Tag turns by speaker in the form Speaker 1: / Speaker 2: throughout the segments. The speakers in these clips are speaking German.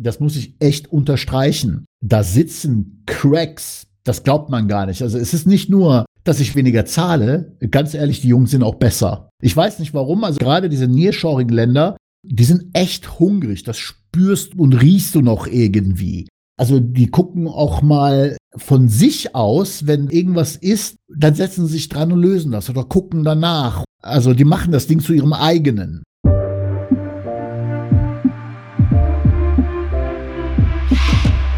Speaker 1: das muss ich echt unterstreichen. Da sitzen Cracks, das glaubt man gar nicht. Also es ist nicht nur, dass ich weniger zahle. Ganz ehrlich, die Jungs sind auch besser. Ich weiß nicht warum. Also gerade diese nearshorigen Länder, die sind echt hungrig. Das spürst und riechst du noch irgendwie. Also die gucken auch mal von sich aus, wenn irgendwas ist, dann setzen sie sich dran und lösen das oder gucken danach. Also die machen das Ding zu ihrem eigenen.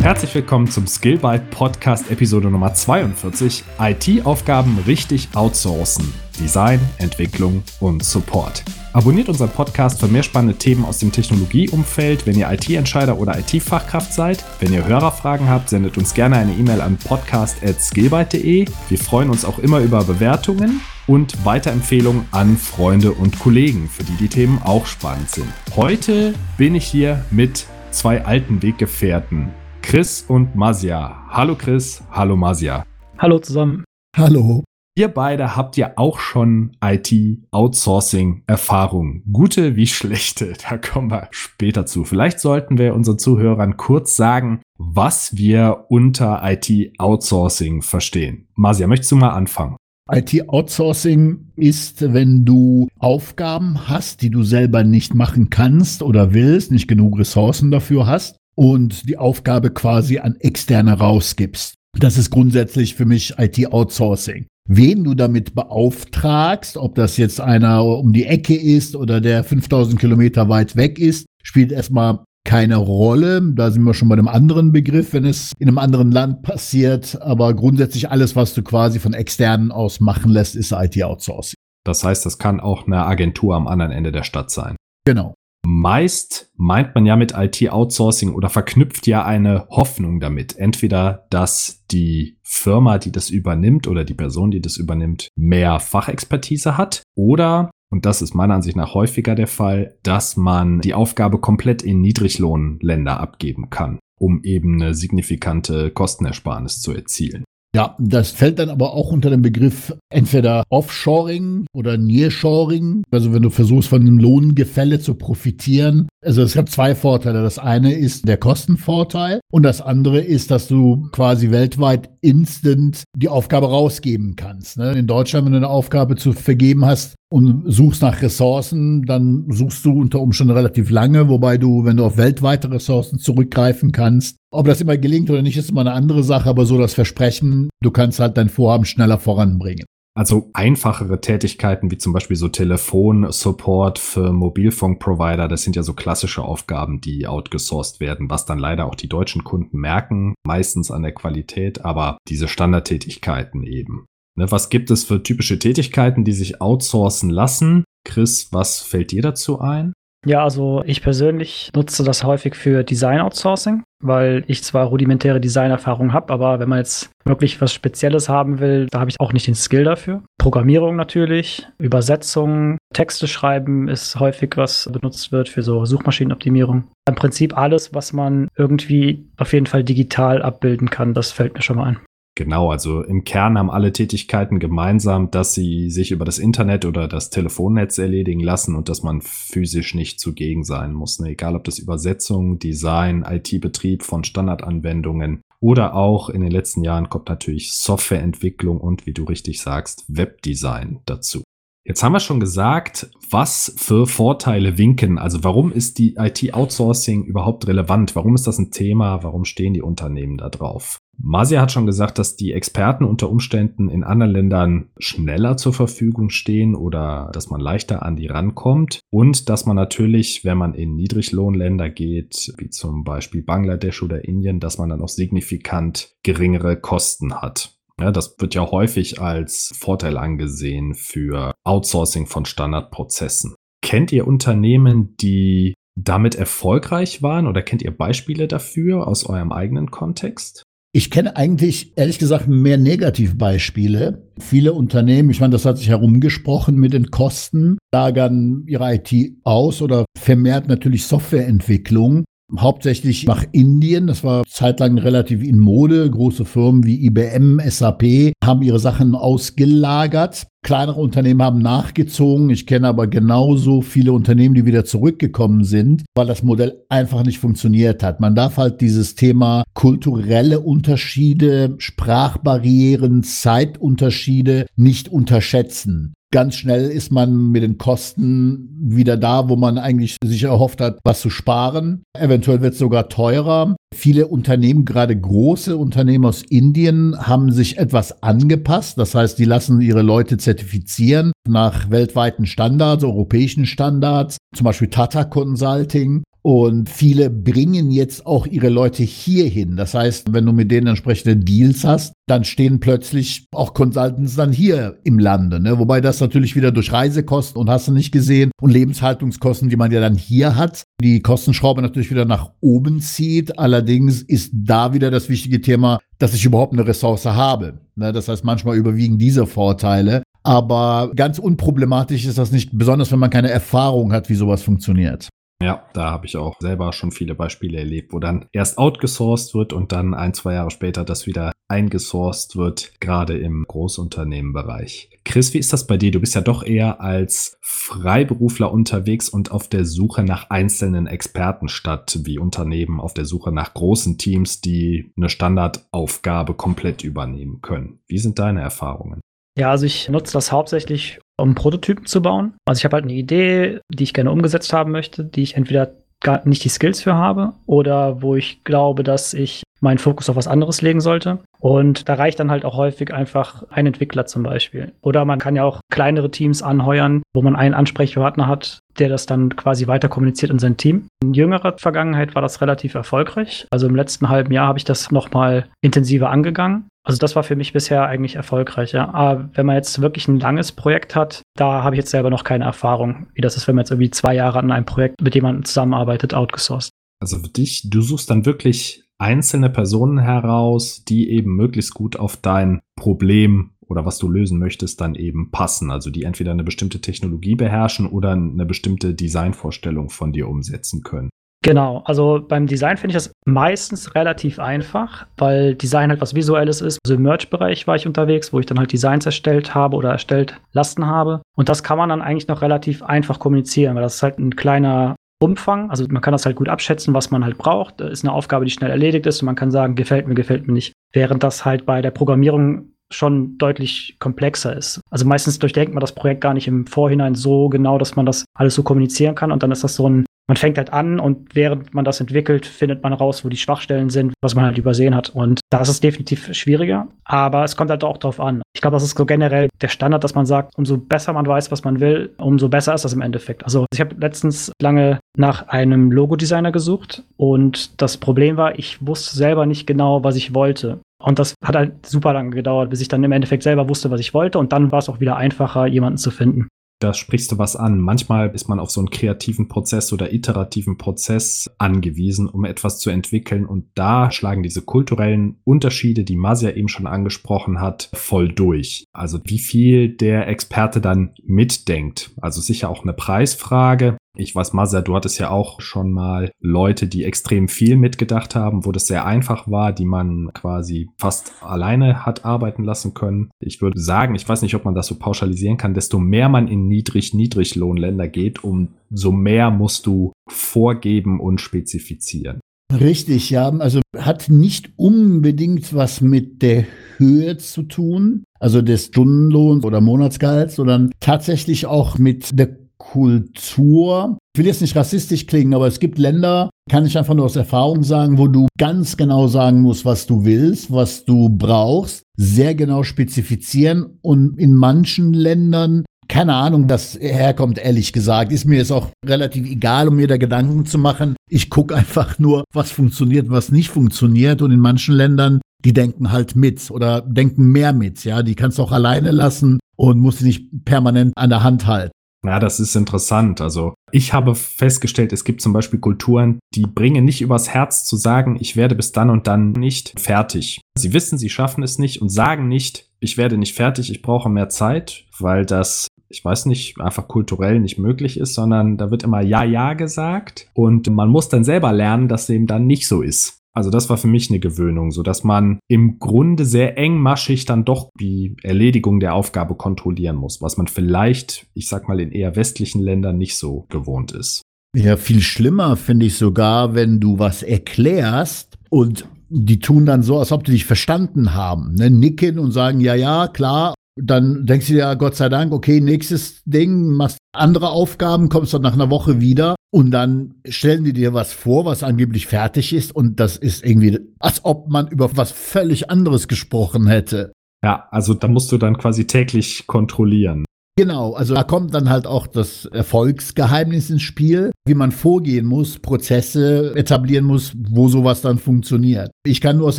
Speaker 2: Herzlich willkommen zum Skillbyte Podcast Episode Nummer 42. IT-Aufgaben richtig outsourcen. Design, Entwicklung und Support. Abonniert unseren Podcast für mehr spannende Themen aus dem Technologieumfeld, wenn ihr IT-Entscheider oder IT-Fachkraft seid. Wenn ihr Hörerfragen habt, sendet uns gerne eine E-Mail an podcast.skillbyte.de. Wir freuen uns auch immer über Bewertungen und Weiterempfehlungen an Freunde und Kollegen, für die die Themen auch spannend sind. Heute bin ich hier mit zwei alten Weggefährten. Chris und Masia. Hallo Chris, hallo Masia.
Speaker 3: Hallo zusammen.
Speaker 1: Hallo.
Speaker 2: Ihr beide habt ja auch schon IT-Outsourcing-Erfahrung. Gute wie schlechte, da kommen wir später zu. Vielleicht sollten wir unseren Zuhörern kurz sagen, was wir unter IT-Outsourcing verstehen. Masia, möchtest du mal anfangen?
Speaker 1: IT-Outsourcing ist, wenn du Aufgaben hast, die du selber nicht machen kannst oder willst, nicht genug Ressourcen dafür hast und die Aufgabe quasi an Externe rausgibst. Das ist grundsätzlich für mich IT-Outsourcing. Wen du damit beauftragst, ob das jetzt einer um die Ecke ist oder der 5000 Kilometer weit weg ist, spielt erstmal keine Rolle. Da sind wir schon bei einem anderen Begriff, wenn es in einem anderen Land passiert. Aber grundsätzlich alles, was du quasi von externen aus machen lässt, ist IT-Outsourcing.
Speaker 2: Das heißt, das kann auch eine Agentur am anderen Ende der Stadt sein.
Speaker 1: Genau.
Speaker 2: Meist meint man ja mit IT-Outsourcing oder verknüpft ja eine Hoffnung damit. Entweder, dass die Firma, die das übernimmt oder die Person, die das übernimmt, mehr Fachexpertise hat oder und das ist meiner Ansicht nach häufiger der Fall, dass man die Aufgabe komplett in Niedriglohnländer abgeben kann, um eben eine signifikante Kostenersparnis zu erzielen.
Speaker 1: Ja, das fällt dann aber auch unter den Begriff entweder Offshoring oder Nearshoring. Also wenn du versuchst, von dem Lohngefälle zu profitieren. Also es hat zwei Vorteile. Das eine ist der Kostenvorteil und das andere ist, dass du quasi weltweit instant die Aufgabe rausgeben kannst. Ne? In Deutschland, wenn du eine Aufgabe zu vergeben hast, und suchst nach Ressourcen, dann suchst du unter Umständen relativ lange, wobei du, wenn du auf weltweite Ressourcen zurückgreifen kannst, ob das immer gelingt oder nicht, ist immer eine andere Sache, aber so das Versprechen, du kannst halt dein Vorhaben schneller voranbringen.
Speaker 2: Also einfachere Tätigkeiten wie zum Beispiel so Telefonsupport für Mobilfunkprovider, das sind ja so klassische Aufgaben, die outgesourced werden, was dann leider auch die deutschen Kunden merken, meistens an der Qualität, aber diese Standardtätigkeiten eben. Ne, was gibt es für typische Tätigkeiten, die sich outsourcen lassen? Chris, was fällt dir dazu ein?
Speaker 3: Ja, also ich persönlich nutze das häufig für Design-Outsourcing, weil ich zwar rudimentäre Designerfahrung habe, aber wenn man jetzt wirklich was Spezielles haben will, da habe ich auch nicht den Skill dafür. Programmierung natürlich, Übersetzung, Texte schreiben ist häufig was benutzt wird für so Suchmaschinenoptimierung. Im Prinzip alles, was man irgendwie auf jeden Fall digital abbilden kann, das fällt mir schon mal ein.
Speaker 2: Genau, also im Kern haben alle Tätigkeiten gemeinsam, dass sie sich über das Internet oder das Telefonnetz erledigen lassen und dass man physisch nicht zugegen sein muss. Ne? Egal ob das Übersetzung, Design, IT-Betrieb von Standardanwendungen oder auch in den letzten Jahren kommt natürlich Softwareentwicklung und, wie du richtig sagst, Webdesign dazu. Jetzt haben wir schon gesagt, was für Vorteile winken. Also warum ist die IT-Outsourcing überhaupt relevant? Warum ist das ein Thema? Warum stehen die Unternehmen da drauf? Masia hat schon gesagt, dass die Experten unter Umständen in anderen Ländern schneller zur Verfügung stehen oder dass man leichter an die rankommt und dass man natürlich, wenn man in Niedriglohnländer geht, wie zum Beispiel Bangladesch oder Indien, dass man dann auch signifikant geringere Kosten hat. Ja, das wird ja häufig als Vorteil angesehen für Outsourcing von Standardprozessen. Kennt ihr Unternehmen, die damit erfolgreich waren oder kennt ihr Beispiele dafür aus eurem eigenen Kontext?
Speaker 1: Ich kenne eigentlich, ehrlich gesagt, mehr Negativbeispiele. Viele Unternehmen, ich meine, das hat sich herumgesprochen mit den Kosten, lagern ihre IT aus oder vermehrt natürlich Softwareentwicklung hauptsächlich nach Indien. Das war zeitlang relativ in Mode. Große Firmen wie IBM, SAP haben ihre Sachen ausgelagert. Kleinere Unternehmen haben nachgezogen. Ich kenne aber genauso viele Unternehmen, die wieder zurückgekommen sind, weil das Modell einfach nicht funktioniert hat. Man darf halt dieses Thema kulturelle Unterschiede, Sprachbarrieren, Zeitunterschiede nicht unterschätzen ganz schnell ist man mit den Kosten wieder da, wo man eigentlich sich erhofft hat, was zu sparen. Eventuell wird es sogar teurer. Viele Unternehmen, gerade große Unternehmen aus Indien, haben sich etwas angepasst. Das heißt, die lassen ihre Leute zertifizieren nach weltweiten Standards, europäischen Standards, zum Beispiel Tata Consulting. Und viele bringen jetzt auch ihre Leute hierhin. Das heißt, wenn du mit denen entsprechende Deals hast, dann stehen plötzlich auch Consultants dann hier im Lande. Ne? Wobei das natürlich wieder durch Reisekosten und hast du nicht gesehen und Lebenshaltungskosten, die man ja dann hier hat, die Kostenschraube natürlich wieder nach oben zieht. Allerdings ist da wieder das wichtige Thema, dass ich überhaupt eine Ressource habe. Ne? Das heißt, manchmal überwiegen diese Vorteile. Aber ganz unproblematisch ist das nicht, besonders wenn man keine Erfahrung hat, wie sowas funktioniert.
Speaker 2: Ja, da habe ich auch selber schon viele Beispiele erlebt, wo dann erst outgesourced wird und dann ein, zwei Jahre später das wieder eingesourced wird, gerade im Großunternehmenbereich. Chris, wie ist das bei dir? Du bist ja doch eher als Freiberufler unterwegs und auf der Suche nach einzelnen Experten statt wie Unternehmen auf der Suche nach großen Teams, die eine Standardaufgabe komplett übernehmen können. Wie sind deine Erfahrungen?
Speaker 3: Ja, also ich nutze das hauptsächlich, um Prototypen zu bauen. Also ich habe halt eine Idee, die ich gerne umgesetzt haben möchte, die ich entweder gar nicht die Skills für habe oder wo ich glaube, dass ich meinen Fokus auf was anderes legen sollte. Und da reicht dann halt auch häufig einfach ein Entwickler zum Beispiel. Oder man kann ja auch kleinere Teams anheuern, wo man einen Ansprechpartner hat, der das dann quasi weiter kommuniziert in sein Team. In jüngerer Vergangenheit war das relativ erfolgreich. Also im letzten halben Jahr habe ich das nochmal intensiver angegangen. Also das war für mich bisher eigentlich erfolgreich. Ja. Aber wenn man jetzt wirklich ein langes Projekt hat, da habe ich jetzt selber noch keine Erfahrung, wie das ist, wenn man jetzt irgendwie zwei Jahre an einem Projekt mit jemandem zusammenarbeitet, outgesourced.
Speaker 2: Also für dich, du suchst dann wirklich einzelne Personen heraus, die eben möglichst gut auf dein Problem oder was du lösen möchtest, dann eben passen. Also die entweder eine bestimmte Technologie beherrschen oder eine bestimmte Designvorstellung von dir umsetzen können.
Speaker 3: Genau, also beim Design finde ich das meistens relativ einfach, weil Design halt was Visuelles ist. Also im Merch-Bereich war ich unterwegs, wo ich dann halt Designs erstellt habe oder erstellt lassen habe. Und das kann man dann eigentlich noch relativ einfach kommunizieren, weil das ist halt ein kleiner Umfang. Also man kann das halt gut abschätzen, was man halt braucht. Das ist eine Aufgabe, die schnell erledigt ist und man kann sagen, gefällt mir, gefällt mir nicht. Während das halt bei der Programmierung schon deutlich komplexer ist. Also meistens durchdenkt man das Projekt gar nicht im Vorhinein so genau, dass man das alles so kommunizieren kann und dann ist das so ein man fängt halt an und während man das entwickelt, findet man raus, wo die Schwachstellen sind, was man halt übersehen hat. Und da ist es definitiv schwieriger, aber es kommt halt auch drauf an. Ich glaube, das ist so generell der Standard, dass man sagt, umso besser man weiß, was man will, umso besser ist das im Endeffekt. Also ich habe letztens lange nach einem Logodesigner gesucht und das Problem war, ich wusste selber nicht genau, was ich wollte. Und das hat halt super lange gedauert, bis ich dann im Endeffekt selber wusste, was ich wollte. Und dann war es auch wieder einfacher, jemanden zu finden
Speaker 2: da sprichst du was an. Manchmal ist man auf so einen kreativen Prozess oder iterativen Prozess angewiesen, um etwas zu entwickeln. Und da schlagen diese kulturellen Unterschiede, die Masia eben schon angesprochen hat, voll durch. Also wie viel der Experte dann mitdenkt. Also sicher auch eine Preisfrage. Ich weiß, Mazda, du hattest ja auch schon mal Leute, die extrem viel mitgedacht haben, wo das sehr einfach war, die man quasi fast alleine hat arbeiten lassen können. Ich würde sagen, ich weiß nicht, ob man das so pauschalisieren kann, desto mehr man in Niedrig-Niedriglohnländer geht, umso mehr musst du vorgeben und spezifizieren.
Speaker 1: Richtig, ja. Also hat nicht unbedingt was mit der Höhe zu tun, also des Stundenlohns oder Monatsgehalts, sondern tatsächlich auch mit der Kultur. Ich will jetzt nicht rassistisch klingen, aber es gibt Länder, kann ich einfach nur aus Erfahrung sagen, wo du ganz genau sagen musst, was du willst, was du brauchst, sehr genau spezifizieren und in manchen Ländern keine Ahnung, das herkommt, ehrlich gesagt. Ist mir jetzt auch relativ egal, um mir da Gedanken zu machen. Ich gucke einfach nur, was funktioniert, was nicht funktioniert. Und in manchen Ländern, die denken halt mit oder denken mehr mit. Ja, die kannst du auch alleine lassen und musst sie nicht permanent an der Hand halten.
Speaker 2: Ja, das ist interessant. Also ich habe festgestellt, es gibt zum Beispiel Kulturen, die bringen nicht übers Herz zu sagen, ich werde bis dann und dann nicht fertig. Sie wissen, sie schaffen es nicht und sagen nicht, ich werde nicht fertig, ich brauche mehr Zeit, weil das ich weiß nicht, einfach kulturell nicht möglich ist, sondern da wird immer Ja, Ja gesagt und man muss dann selber lernen, dass dem dann nicht so ist. Also das war für mich eine Gewöhnung, so dass man im Grunde sehr engmaschig dann doch die Erledigung der Aufgabe kontrollieren muss, was man vielleicht, ich sag mal, in eher westlichen Ländern nicht so gewohnt ist.
Speaker 1: Ja, viel schlimmer finde ich sogar, wenn du was erklärst und die tun dann so, als ob die dich verstanden haben, ne? nicken und sagen, ja, ja, klar. Dann denkst du dir ja, Gott sei Dank, okay, nächstes Ding, machst andere Aufgaben, kommst dann nach einer Woche wieder und dann stellen die dir was vor, was angeblich fertig ist und das ist irgendwie, als ob man über was völlig anderes gesprochen hätte.
Speaker 2: Ja, also da musst du dann quasi täglich kontrollieren.
Speaker 1: Genau, also da kommt dann halt auch das Erfolgsgeheimnis ins Spiel, wie man vorgehen muss, Prozesse etablieren muss, wo sowas dann funktioniert. Ich kann nur aus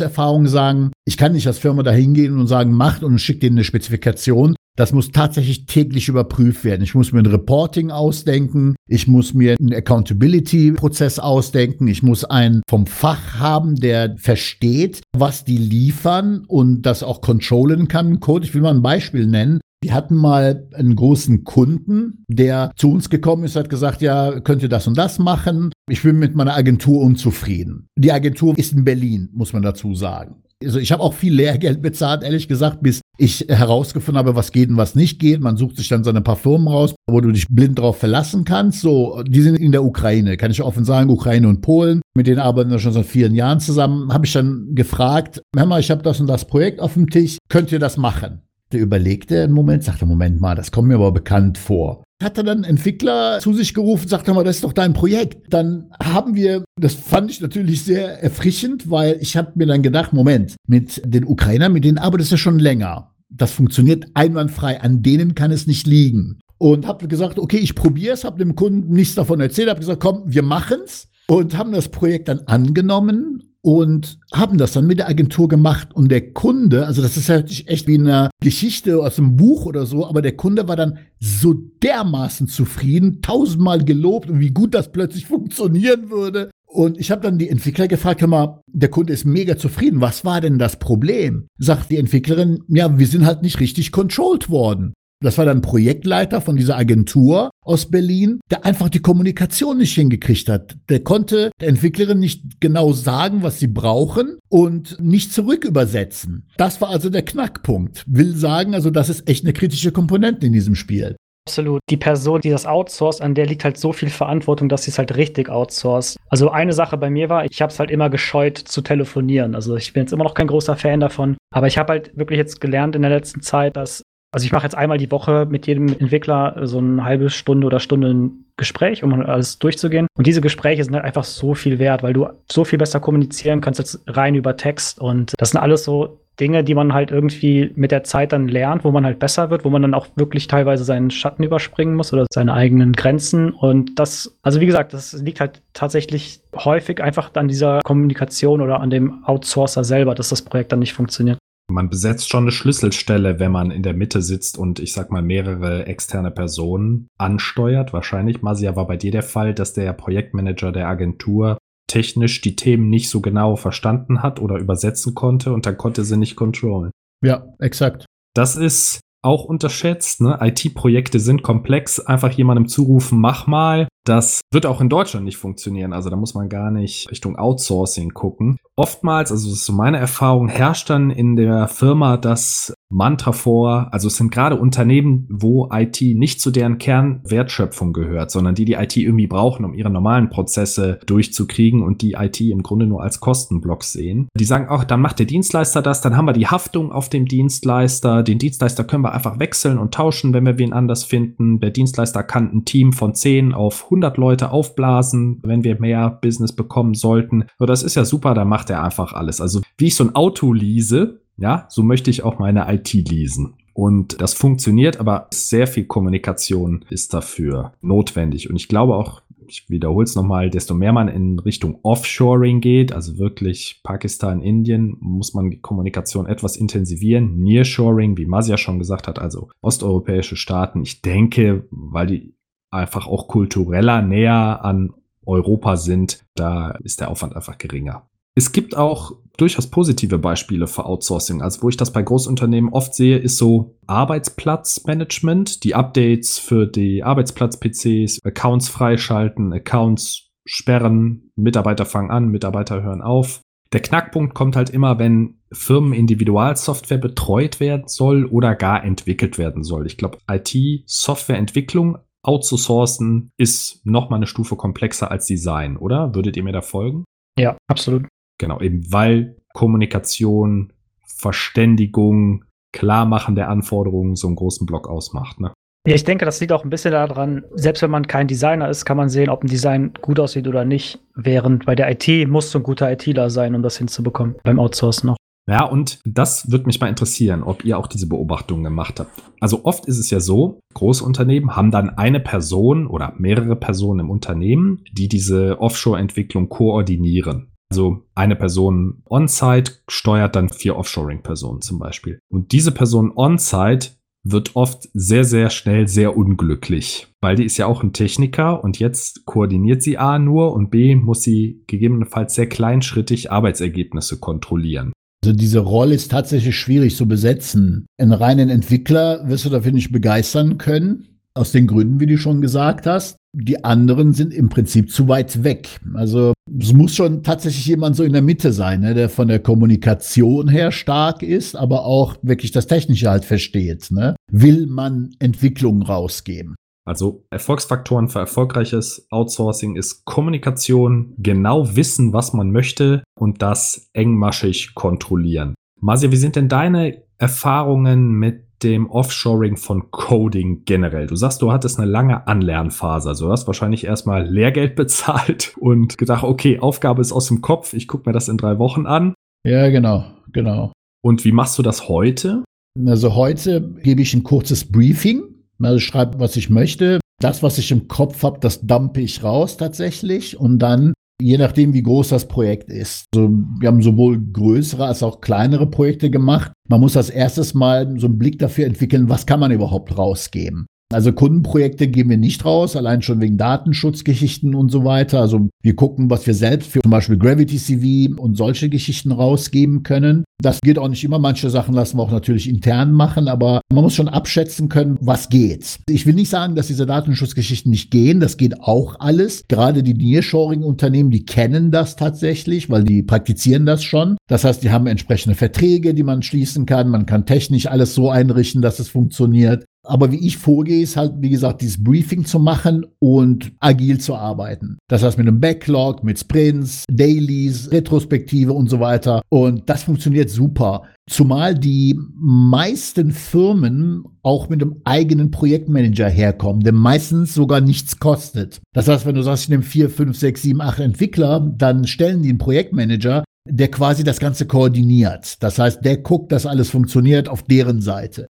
Speaker 1: Erfahrung sagen, ich kann nicht als Firma da hingehen und sagen, macht und schickt denen eine Spezifikation. Das muss tatsächlich täglich überprüft werden. Ich muss mir ein Reporting ausdenken. Ich muss mir einen Accountability-Prozess ausdenken. Ich muss einen vom Fach haben, der versteht, was die liefern und das auch controllen kann. Code. Ich will mal ein Beispiel nennen. Wir hatten mal einen großen Kunden, der zu uns gekommen ist, hat gesagt, ja, könnt ihr das und das machen? Ich bin mit meiner Agentur unzufrieden. Die Agentur ist in Berlin, muss man dazu sagen. Also ich habe auch viel Lehrgeld bezahlt, ehrlich gesagt, bis ich herausgefunden habe, was geht und was nicht geht. Man sucht sich dann so ein paar Firmen raus, wo du dich blind drauf verlassen kannst. So, die sind in der Ukraine, kann ich offen sagen, Ukraine und Polen. Mit denen arbeiten wir schon seit vielen Jahren zusammen. Habe ich dann gefragt, hör mal, ich habe das und das Projekt auf dem Tisch, könnt ihr das machen? Der überlegte einen Moment, sagte, Moment mal, das kommt mir aber bekannt vor. Hat er dann Entwickler zu sich gerufen, sagte mal, das ist doch dein Projekt. Dann haben wir, das fand ich natürlich sehr erfrischend, weil ich habe mir dann gedacht, Moment, mit den Ukrainern, mit denen arbeitest du schon länger. Das funktioniert einwandfrei, an denen kann es nicht liegen. Und habe gesagt, okay, ich probiere es, habe dem Kunden nichts davon erzählt, habe gesagt, komm, wir machen's und haben das Projekt dann angenommen und haben das dann mit der Agentur gemacht. Und der Kunde, also das ist halt echt wie eine Geschichte aus einem Buch oder so, aber der Kunde war dann so dermaßen zufrieden, tausendmal gelobt und wie gut das plötzlich funktionieren würde. Und ich habe dann die Entwickler gefragt, hör mal, der Kunde ist mega zufrieden. Was war denn das Problem? Sagt die Entwicklerin, ja, wir sind halt nicht richtig controlled worden. Das war dann Projektleiter von dieser Agentur aus Berlin, der einfach die Kommunikation nicht hingekriegt hat. Der konnte der Entwicklerin nicht genau sagen, was sie brauchen und nicht zurückübersetzen. Das war also der Knackpunkt. Will sagen, also das ist echt eine kritische Komponente in diesem Spiel.
Speaker 3: Absolut. Die Person, die das outsourced, an der liegt halt so viel Verantwortung, dass sie es halt richtig outsourced. Also eine Sache bei mir war, ich habe es halt immer gescheut zu telefonieren. Also ich bin jetzt immer noch kein großer Fan davon. Aber ich habe halt wirklich jetzt gelernt in der letzten Zeit, dass also ich mache jetzt einmal die Woche mit jedem Entwickler so eine halbe Stunde oder Stunde ein Gespräch, um alles durchzugehen. Und diese Gespräche sind halt einfach so viel wert, weil du so viel besser kommunizieren kannst jetzt rein über Text. Und das sind alles so Dinge, die man halt irgendwie mit der Zeit dann lernt, wo man halt besser wird, wo man dann auch wirklich teilweise seinen Schatten überspringen muss oder seine eigenen Grenzen. Und das, also wie gesagt, das liegt halt tatsächlich häufig einfach an dieser Kommunikation oder an dem Outsourcer selber, dass das Projekt dann nicht funktioniert.
Speaker 2: Man besetzt schon eine Schlüsselstelle, wenn man in der Mitte sitzt und ich sag mal mehrere externe Personen ansteuert. Wahrscheinlich, Masia, war bei dir der Fall, dass der Projektmanager der Agentur technisch die Themen nicht so genau verstanden hat oder übersetzen konnte und dann konnte sie nicht controllen.
Speaker 1: Ja, exakt.
Speaker 2: Das ist auch unterschätzt. Ne? IT-Projekte sind komplex. Einfach jemandem zurufen, mach mal. Das wird auch in Deutschland nicht funktionieren. Also da muss man gar nicht Richtung Outsourcing gucken. Oftmals, also das ist so meine Erfahrung, herrscht dann in der Firma das Mantra vor, also es sind gerade Unternehmen, wo IT nicht zu deren Kernwertschöpfung gehört, sondern die die IT irgendwie brauchen, um ihre normalen Prozesse durchzukriegen und die IT im Grunde nur als Kostenblock sehen. Die sagen auch, dann macht der Dienstleister das, dann haben wir die Haftung auf dem Dienstleister. Den Dienstleister können wir einfach wechseln und tauschen, wenn wir wen anders finden. Der Dienstleister kann ein Team von 10 auf 100 Leute aufblasen, wenn wir mehr Business bekommen sollten. So, das ist ja super, da macht er einfach alles. Also wie ich so ein Auto lease, ja, so möchte ich auch meine IT lesen. Und das funktioniert, aber sehr viel Kommunikation ist dafür notwendig. Und ich glaube auch, ich wiederhole es nochmal, desto mehr man in Richtung Offshoring geht, also wirklich Pakistan, Indien, muss man die Kommunikation etwas intensivieren. Nearshoring, wie Masia schon gesagt hat, also osteuropäische Staaten. Ich denke, weil die einfach auch kultureller näher an Europa sind, da ist der Aufwand einfach geringer. Es gibt auch durchaus positive Beispiele für Outsourcing. Also wo ich das bei Großunternehmen oft sehe, ist so Arbeitsplatzmanagement, die Updates für die Arbeitsplatz-PCs, Accounts freischalten, Accounts sperren, Mitarbeiter fangen an, Mitarbeiter hören auf. Der Knackpunkt kommt halt immer, wenn Firmen Individualsoftware betreut werden soll oder gar entwickelt werden soll. Ich glaube, IT-Softwareentwicklung outzusourcen ist noch mal eine Stufe komplexer als Design, oder? Würdet ihr mir da folgen?
Speaker 3: Ja, absolut.
Speaker 2: Genau, eben weil Kommunikation, Verständigung, Klarmachen der Anforderungen so einen großen Block ausmacht. Ne?
Speaker 3: Ja, ich denke, das liegt auch ein bisschen daran, selbst wenn man kein Designer ist, kann man sehen, ob ein Design gut aussieht oder nicht. Während bei der IT musst du ein guter ITler sein, um das hinzubekommen, beim Outsourcen noch.
Speaker 2: Ja, und das würde mich mal interessieren, ob ihr auch diese Beobachtungen gemacht habt. Also oft ist es ja so, große Unternehmen haben dann eine Person oder mehrere Personen im Unternehmen, die diese Offshore-Entwicklung koordinieren. Also eine Person on-site steuert dann vier Offshoring-Personen zum Beispiel. Und diese Person on-site wird oft sehr, sehr schnell sehr unglücklich, weil die ist ja auch ein Techniker und jetzt koordiniert sie A nur und B muss sie gegebenenfalls sehr kleinschrittig Arbeitsergebnisse kontrollieren.
Speaker 1: Also diese Rolle ist tatsächlich schwierig zu besetzen. Einen reinen Entwickler wirst du dafür nicht begeistern können, aus den Gründen, wie du schon gesagt hast. Die anderen sind im Prinzip zu weit weg. Also es muss schon tatsächlich jemand so in der Mitte sein, ne, der von der Kommunikation her stark ist, aber auch wirklich das Technische halt versteht. Ne? Will man Entwicklung rausgeben?
Speaker 2: Also Erfolgsfaktoren für erfolgreiches Outsourcing ist Kommunikation, genau wissen, was man möchte und das engmaschig kontrollieren. Marcia, wie sind denn deine Erfahrungen mit dem Offshoring von Coding generell? Du sagst, du hattest eine lange Anlernphase. Also du hast wahrscheinlich erstmal Lehrgeld bezahlt und gedacht, okay, Aufgabe ist aus dem Kopf, ich gucke mir das in drei Wochen an.
Speaker 1: Ja, genau, genau.
Speaker 2: Und wie machst du das heute?
Speaker 1: Also heute gebe ich ein kurzes Briefing. Also schreibe, was ich möchte. Das, was ich im Kopf habe, das dumpe ich raus tatsächlich. Und dann Je nachdem, wie groß das Projekt ist. Also wir haben sowohl größere als auch kleinere Projekte gemacht. Man muss als erstes mal so einen Blick dafür entwickeln, was kann man überhaupt rausgeben. Also Kundenprojekte geben wir nicht raus, allein schon wegen Datenschutzgeschichten und so weiter. Also wir gucken, was wir selbst für zum Beispiel Gravity CV und solche Geschichten rausgeben können. Das geht auch nicht immer. Manche Sachen lassen wir auch natürlich intern machen, aber man muss schon abschätzen können, was geht. Ich will nicht sagen, dass diese Datenschutzgeschichten nicht gehen. Das geht auch alles. Gerade die Nearshoring-Unternehmen, die kennen das tatsächlich, weil die praktizieren das schon. Das heißt, die haben entsprechende Verträge, die man schließen kann. Man kann technisch alles so einrichten, dass es funktioniert. Aber wie ich vorgehe, ist halt, wie gesagt, dieses Briefing zu machen und agil zu arbeiten. Das heißt mit einem Backlog, mit Sprints, Dailies, Retrospektive und so weiter. Und das funktioniert super. Zumal die meisten Firmen auch mit einem eigenen Projektmanager herkommen, der meistens sogar nichts kostet. Das heißt, wenn du sagst, ich nehme vier, fünf, sechs, sieben, acht Entwickler, dann stellen die einen Projektmanager, der quasi das Ganze koordiniert. Das heißt, der guckt, dass alles funktioniert auf deren Seite.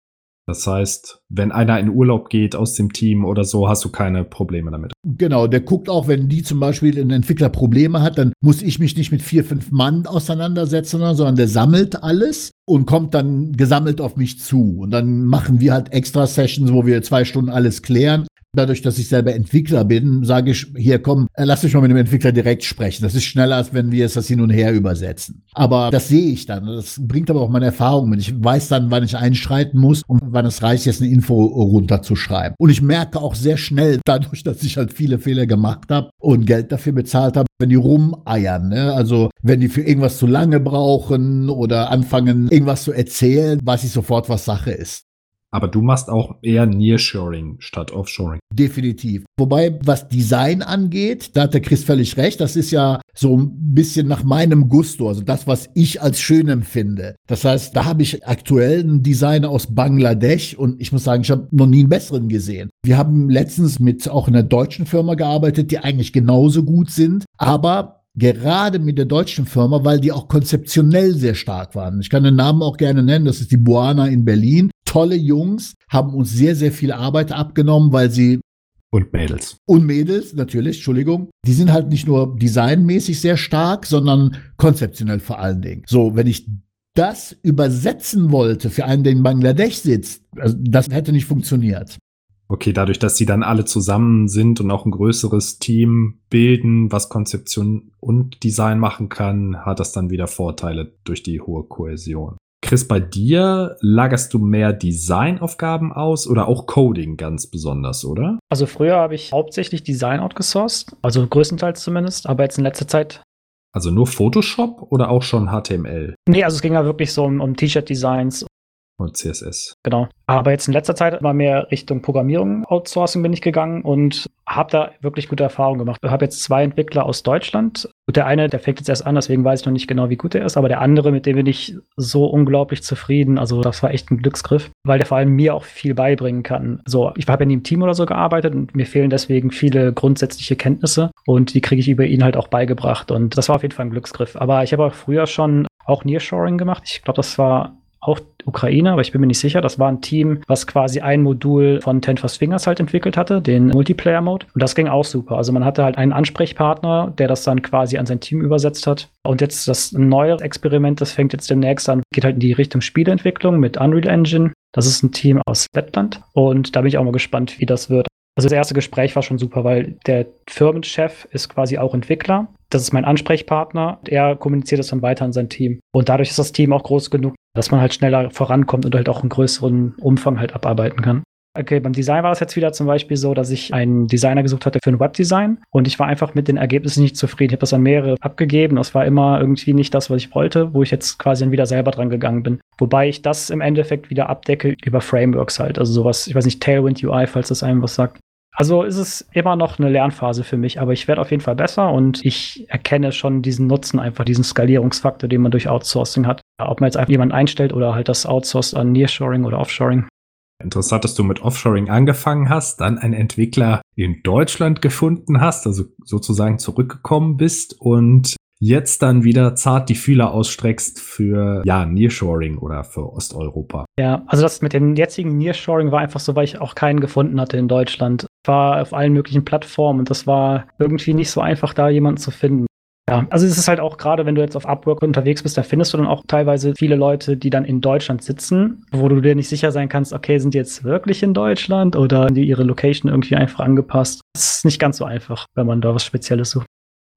Speaker 2: Das heißt, wenn einer in Urlaub geht aus dem Team oder so, hast du keine Probleme damit.
Speaker 1: Genau, der guckt auch, wenn die zum Beispiel ein Entwickler Probleme hat, dann muss ich mich nicht mit vier, fünf Mann auseinandersetzen, sondern der sammelt alles und kommt dann gesammelt auf mich zu. Und dann machen wir halt extra Sessions, wo wir zwei Stunden alles klären. Dadurch, dass ich selber Entwickler bin, sage ich, hier komm, äh, lass mich mal mit dem Entwickler direkt sprechen. Das ist schneller, als wenn wir es das hin und her übersetzen. Aber das sehe ich dann. Das bringt aber auch meine Erfahrung mit. Ich weiß dann, wann ich einschreiten muss und wann es reicht, jetzt eine Info runterzuschreiben. Und ich merke auch sehr schnell, dadurch, dass ich halt viele Fehler gemacht habe und Geld dafür bezahlt habe, wenn die rumeiern. Ne? Also wenn die für irgendwas zu lange brauchen oder anfangen, irgendwas zu erzählen, weiß ich sofort, was Sache ist.
Speaker 2: Aber du machst auch eher Nearshoring statt Offshoring.
Speaker 1: Definitiv. Wobei, was Design angeht, da hat der Chris völlig recht. Das ist ja so ein bisschen nach meinem Gusto, also das, was ich als schön empfinde. Das heißt, da habe ich aktuell einen Designer aus Bangladesch und ich muss sagen, ich habe noch nie einen besseren gesehen. Wir haben letztens mit auch einer deutschen Firma gearbeitet, die eigentlich genauso gut sind, aber gerade mit der deutschen Firma, weil die auch konzeptionell sehr stark waren. Ich kann den Namen auch gerne nennen, das ist die Buana in Berlin. Tolle Jungs, haben uns sehr, sehr viel Arbeit abgenommen, weil sie
Speaker 2: und Mädels.
Speaker 1: Und Mädels, natürlich, Entschuldigung. Die sind halt nicht nur designmäßig sehr stark, sondern konzeptionell vor allen Dingen. So, wenn ich das übersetzen wollte für einen, der in Bangladesch sitzt, also das hätte nicht funktioniert.
Speaker 2: Okay, dadurch, dass sie dann alle zusammen sind und auch ein größeres Team bilden, was Konzeption und Design machen kann, hat das dann wieder Vorteile durch die hohe Kohäsion. Chris, bei dir lagerst du mehr Designaufgaben aus oder auch Coding ganz besonders, oder?
Speaker 3: Also früher habe ich hauptsächlich Design outgesourced, also größtenteils zumindest, aber jetzt in letzter Zeit
Speaker 2: also nur Photoshop oder auch schon HTML?
Speaker 3: Nee, also es ging ja wirklich so um, um T-Shirt-Designs
Speaker 2: und CSS.
Speaker 3: Genau. Aber jetzt in letzter Zeit immer mehr Richtung Programmierung, Outsourcing bin ich gegangen und habe da wirklich gute Erfahrungen gemacht. Ich habe jetzt zwei Entwickler aus Deutschland. Und der eine, der fängt jetzt erst an, deswegen weiß ich noch nicht genau, wie gut er ist. Aber der andere, mit dem bin ich so unglaublich zufrieden. Also das war echt ein Glücksgriff, weil der vor allem mir auch viel beibringen kann. So, ich habe ja nie im Team oder so gearbeitet und mir fehlen deswegen viele grundsätzliche Kenntnisse und die kriege ich über ihn halt auch beigebracht. Und das war auf jeden Fall ein Glücksgriff. Aber ich habe auch früher schon auch Nearshoring gemacht. Ich glaube, das war auch Ukraine, aber ich bin mir nicht sicher. Das war ein Team, was quasi ein Modul von Ten Fast Fingers halt entwickelt hatte, den Multiplayer-Mode. Und das ging auch super. Also man hatte halt einen Ansprechpartner, der das dann quasi an sein Team übersetzt hat. Und jetzt das neue Experiment, das fängt jetzt demnächst an, geht halt in die Richtung Spieleentwicklung mit Unreal Engine. Das ist ein Team aus Lettland. Und da bin ich auch mal gespannt, wie das wird. Also das erste Gespräch war schon super, weil der Firmenchef ist quasi auch Entwickler. Das ist mein Ansprechpartner. Er kommuniziert das dann weiter an sein Team. Und dadurch ist das Team auch groß genug, dass man halt schneller vorankommt und halt auch einen größeren Umfang halt abarbeiten kann. Okay, beim Design war es jetzt wieder zum Beispiel so, dass ich einen Designer gesucht hatte für ein Webdesign und ich war einfach mit den Ergebnissen nicht zufrieden. Ich habe das an mehrere abgegeben. Das war immer irgendwie nicht das, was ich wollte, wo ich jetzt quasi dann wieder selber dran gegangen bin. Wobei ich das im Endeffekt wieder abdecke über Frameworks halt. Also sowas, ich weiß nicht, Tailwind UI, falls das einem was sagt. Also ist es immer noch eine Lernphase für mich, aber ich werde auf jeden Fall besser und ich erkenne schon diesen Nutzen, einfach diesen Skalierungsfaktor, den man durch Outsourcing hat. Ob man jetzt einfach jemanden einstellt oder halt das outsourced an Nearshoring oder Offshoring.
Speaker 2: Interessant, dass du mit Offshoring angefangen hast, dann einen Entwickler in Deutschland gefunden hast, also sozusagen zurückgekommen bist und jetzt dann wieder zart die Fühler ausstreckst für ja, Nearshoring oder für Osteuropa.
Speaker 3: Ja, also das mit dem jetzigen Nearshoring war einfach so, weil ich auch keinen gefunden hatte in Deutschland. Ich war auf allen möglichen Plattformen und das war irgendwie nicht so einfach, da jemanden zu finden. Ja, also es ist halt auch gerade, wenn du jetzt auf Upwork unterwegs bist, da findest du dann auch teilweise viele Leute, die dann in Deutschland sitzen, wo du dir nicht sicher sein kannst, okay, sind die jetzt wirklich in Deutschland oder haben die ihre Location irgendwie einfach angepasst? Das ist nicht ganz so einfach, wenn man da was Spezielles sucht.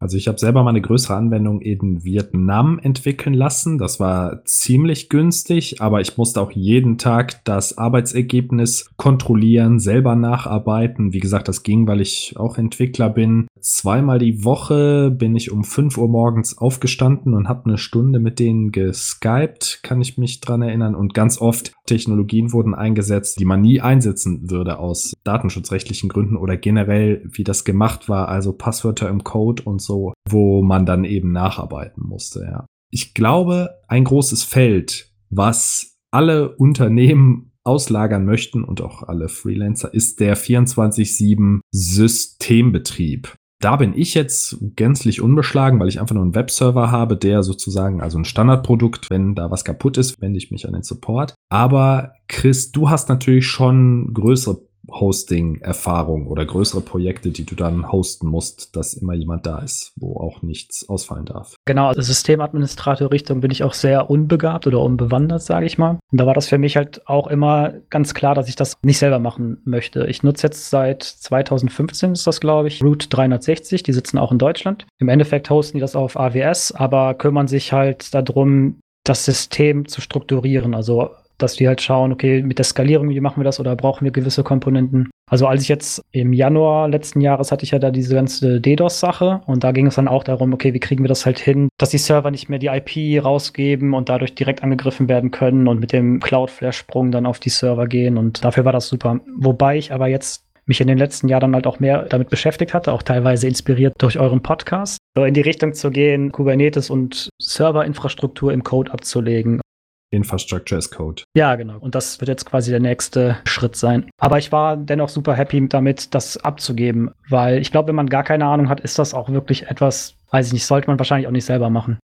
Speaker 2: Also ich habe selber mal eine größere Anwendung in Vietnam entwickeln lassen. Das war ziemlich günstig, aber ich musste auch jeden Tag das Arbeitsergebnis kontrollieren, selber nacharbeiten. Wie gesagt, das ging, weil ich auch Entwickler bin. Zweimal die Woche bin ich um 5 Uhr morgens aufgestanden und habe eine Stunde mit denen geskypt, kann ich mich dran erinnern. Und ganz oft Technologien wurden eingesetzt, die man nie einsetzen würde aus datenschutzrechtlichen Gründen oder generell, wie das gemacht war, also Passwörter im Code und so so, wo man dann eben nacharbeiten musste, ja. Ich glaube, ein großes Feld, was alle Unternehmen auslagern möchten und auch alle Freelancer, ist der 24-7 Systembetrieb. Da bin ich jetzt gänzlich unbeschlagen, weil ich einfach nur einen Webserver habe, der sozusagen, also ein Standardprodukt, wenn da was kaputt ist, wende ich mich an den Support. Aber Chris, du hast natürlich schon größere Hosting-Erfahrung oder größere Projekte, die du dann hosten musst, dass immer jemand da ist, wo auch nichts ausfallen darf.
Speaker 3: Genau, also Systemadministrator-Richtung bin ich auch sehr unbegabt oder unbewandert, sage ich mal. Und da war das für mich halt auch immer ganz klar, dass ich das nicht selber machen möchte. Ich nutze jetzt seit 2015 ist das, glaube ich, Route 360, die sitzen auch in Deutschland. Im Endeffekt hosten die das auf AWS, aber kümmern sich halt darum, das System zu strukturieren. Also dass die halt schauen, okay, mit der Skalierung, wie machen wir das oder brauchen wir gewisse Komponenten. Also als ich jetzt im Januar letzten Jahres hatte ich ja da diese ganze DDoS-Sache und da ging es dann auch darum, okay, wie kriegen wir das halt hin, dass die Server nicht mehr die IP rausgeben und dadurch direkt angegriffen werden können und mit dem Cloudflare-Sprung dann auf die Server gehen und dafür war das super. Wobei ich aber jetzt mich in den letzten Jahren halt auch mehr damit beschäftigt hatte, auch teilweise inspiriert durch euren Podcast, so in die Richtung zu gehen, Kubernetes und Serverinfrastruktur im Code abzulegen.
Speaker 2: Infrastructure as Code.
Speaker 3: Ja, genau. Und das wird jetzt quasi der nächste Schritt sein. Aber ich war dennoch super happy damit, das abzugeben, weil ich glaube, wenn man gar keine Ahnung hat, ist das auch wirklich etwas, weiß ich nicht, sollte man wahrscheinlich auch nicht selber machen.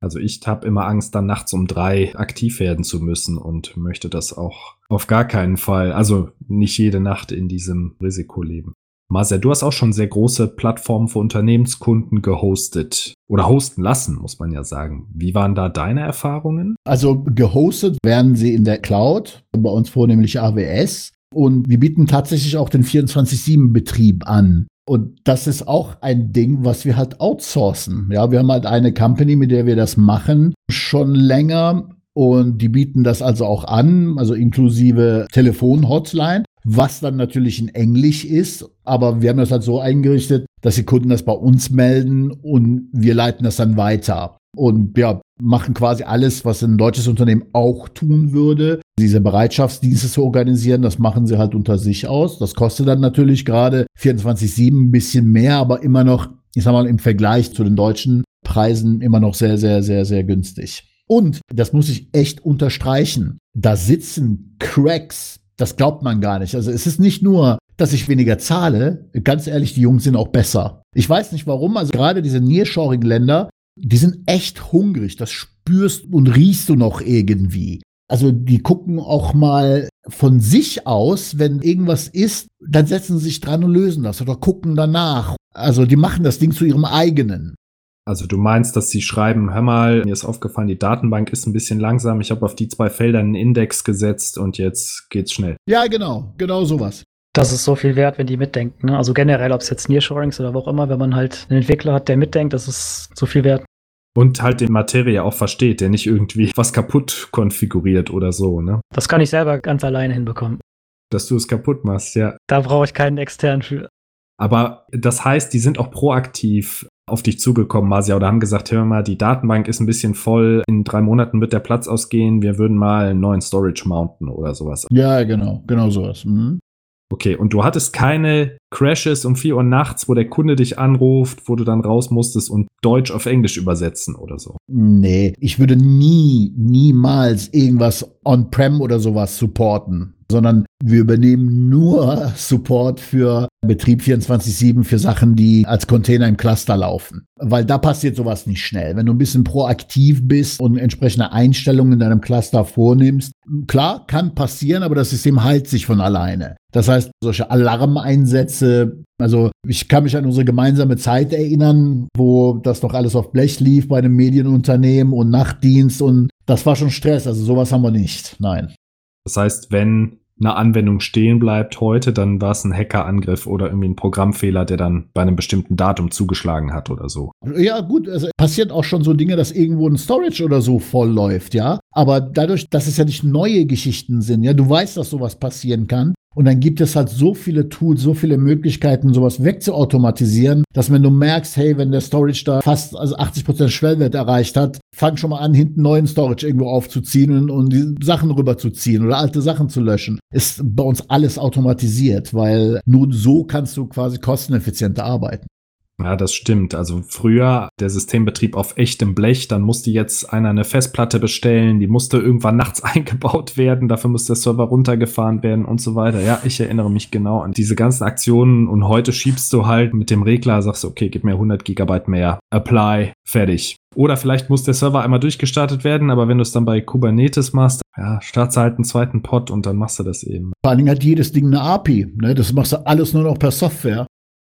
Speaker 2: Also ich habe immer Angst, dann nachts um drei aktiv werden zu müssen und möchte das auch auf gar keinen Fall, also nicht jede Nacht in diesem Risiko leben. Marcel, du hast auch schon sehr große Plattformen für Unternehmenskunden gehostet oder hosten lassen, muss man ja sagen. Wie waren da deine Erfahrungen?
Speaker 1: Also gehostet werden sie in der Cloud, bei uns vornehmlich AWS. Und wir bieten tatsächlich auch den 24-7-Betrieb an. Und das ist auch ein Ding, was wir halt outsourcen. Ja, wir haben halt eine Company, mit der wir das machen, schon länger. Und die bieten das also auch an, also inklusive Telefon-Hotline, was dann natürlich in Englisch ist. Aber wir haben das halt so eingerichtet, dass die Kunden das bei uns melden und wir leiten das dann weiter. Und ja, machen quasi alles, was ein deutsches Unternehmen auch tun würde. Diese Bereitschaftsdienste zu organisieren, das machen sie halt unter sich aus. Das kostet dann natürlich gerade 24-7 ein bisschen mehr, aber immer noch, ich sag mal, im Vergleich zu den deutschen Preisen immer noch sehr, sehr, sehr, sehr günstig. Und, das muss ich echt unterstreichen, da sitzen Cracks, das glaubt man gar nicht. Also es ist nicht nur, dass ich weniger zahle, ganz ehrlich, die Jungs sind auch besser. Ich weiß nicht warum, also gerade diese Nearshoring-Länder, die sind echt hungrig. Das spürst und riechst du noch irgendwie. Also die gucken auch mal von sich aus, wenn irgendwas ist, dann setzen sie sich dran und lösen das oder gucken danach. Also die machen das Ding zu ihrem eigenen.
Speaker 2: Also du meinst, dass sie schreiben, hör mal, mir ist aufgefallen, die Datenbank ist ein bisschen langsam, ich habe auf die zwei Felder einen Index gesetzt und jetzt geht's schnell.
Speaker 1: Ja, genau, genau sowas.
Speaker 3: Das ist so viel wert, wenn die mitdenken. Ne? Also generell, ob es jetzt Nearshoring ist oder wo auch immer, wenn man halt einen Entwickler hat, der mitdenkt, das ist so viel wert.
Speaker 2: Und halt den Materie auch versteht, der nicht irgendwie was kaputt konfiguriert oder so, ne?
Speaker 3: Das kann ich selber ganz alleine hinbekommen.
Speaker 2: Dass du es kaputt machst, ja.
Speaker 3: Da brauche ich keinen externen für.
Speaker 2: Aber das heißt, die sind auch proaktiv auf dich zugekommen, Masia, oder haben gesagt, hör mal, die Datenbank ist ein bisschen voll, in drei Monaten wird der Platz ausgehen, wir würden mal einen neuen Storage mounten oder sowas.
Speaker 1: Ja, genau, genau sowas. Mhm.
Speaker 2: Okay, und du hattest keine Crashes um 4 Uhr nachts, wo der Kunde dich anruft, wo du dann raus musstest und Deutsch auf Englisch übersetzen oder so?
Speaker 1: Nee, ich würde nie, niemals irgendwas on-prem oder sowas supporten, sondern wir übernehmen nur Support für Betrieb 24-7 für Sachen, die als Container im Cluster laufen. Weil da passiert sowas nicht schnell. Wenn du ein bisschen proaktiv bist und entsprechende Einstellungen in deinem Cluster vornimmst, klar, kann passieren, aber das System heilt sich von alleine. Das heißt, solche Alarmeinsätze, also ich kann mich an unsere gemeinsame Zeit erinnern, wo das noch alles auf Blech lief bei einem Medienunternehmen und Nachtdienst und das war schon Stress. Also sowas haben wir nicht. Nein.
Speaker 2: Das heißt, wenn eine Anwendung stehen bleibt heute, dann war es ein Hackerangriff oder irgendwie ein Programmfehler, der dann bei einem bestimmten Datum zugeschlagen hat oder so.
Speaker 1: Ja, gut, also passiert auch schon so Dinge, dass irgendwo ein Storage oder so voll läuft, ja. Aber dadurch, dass es ja nicht neue Geschichten sind, ja, du weißt, dass sowas passieren kann, und dann gibt es halt so viele Tools, so viele Möglichkeiten, sowas wegzuautomatisieren, dass wenn du merkst, hey, wenn der Storage da fast also 80% Schwellwert erreicht hat, fang schon mal an, hinten neuen Storage irgendwo aufzuziehen und, und die Sachen rüberzuziehen oder alte Sachen zu löschen. Ist bei uns alles automatisiert, weil nur so kannst du quasi kosteneffizienter arbeiten.
Speaker 2: Ja, das stimmt. Also früher der Systembetrieb auf echtem Blech, dann musste jetzt einer eine Festplatte bestellen, die musste irgendwann nachts eingebaut werden, dafür musste der Server runtergefahren werden und so weiter. Ja, ich erinnere mich genau an diese ganzen Aktionen und heute schiebst du halt mit dem Regler, sagst du, okay, gib mir 100 Gigabyte mehr, apply, fertig. Oder vielleicht muss der Server einmal durchgestartet werden, aber wenn du es dann bei Kubernetes machst, ja, startest halt einen zweiten Pod und dann machst du das eben.
Speaker 1: Vor allen Dingen hat jedes Ding eine API. Ne? Das machst du alles nur noch per Software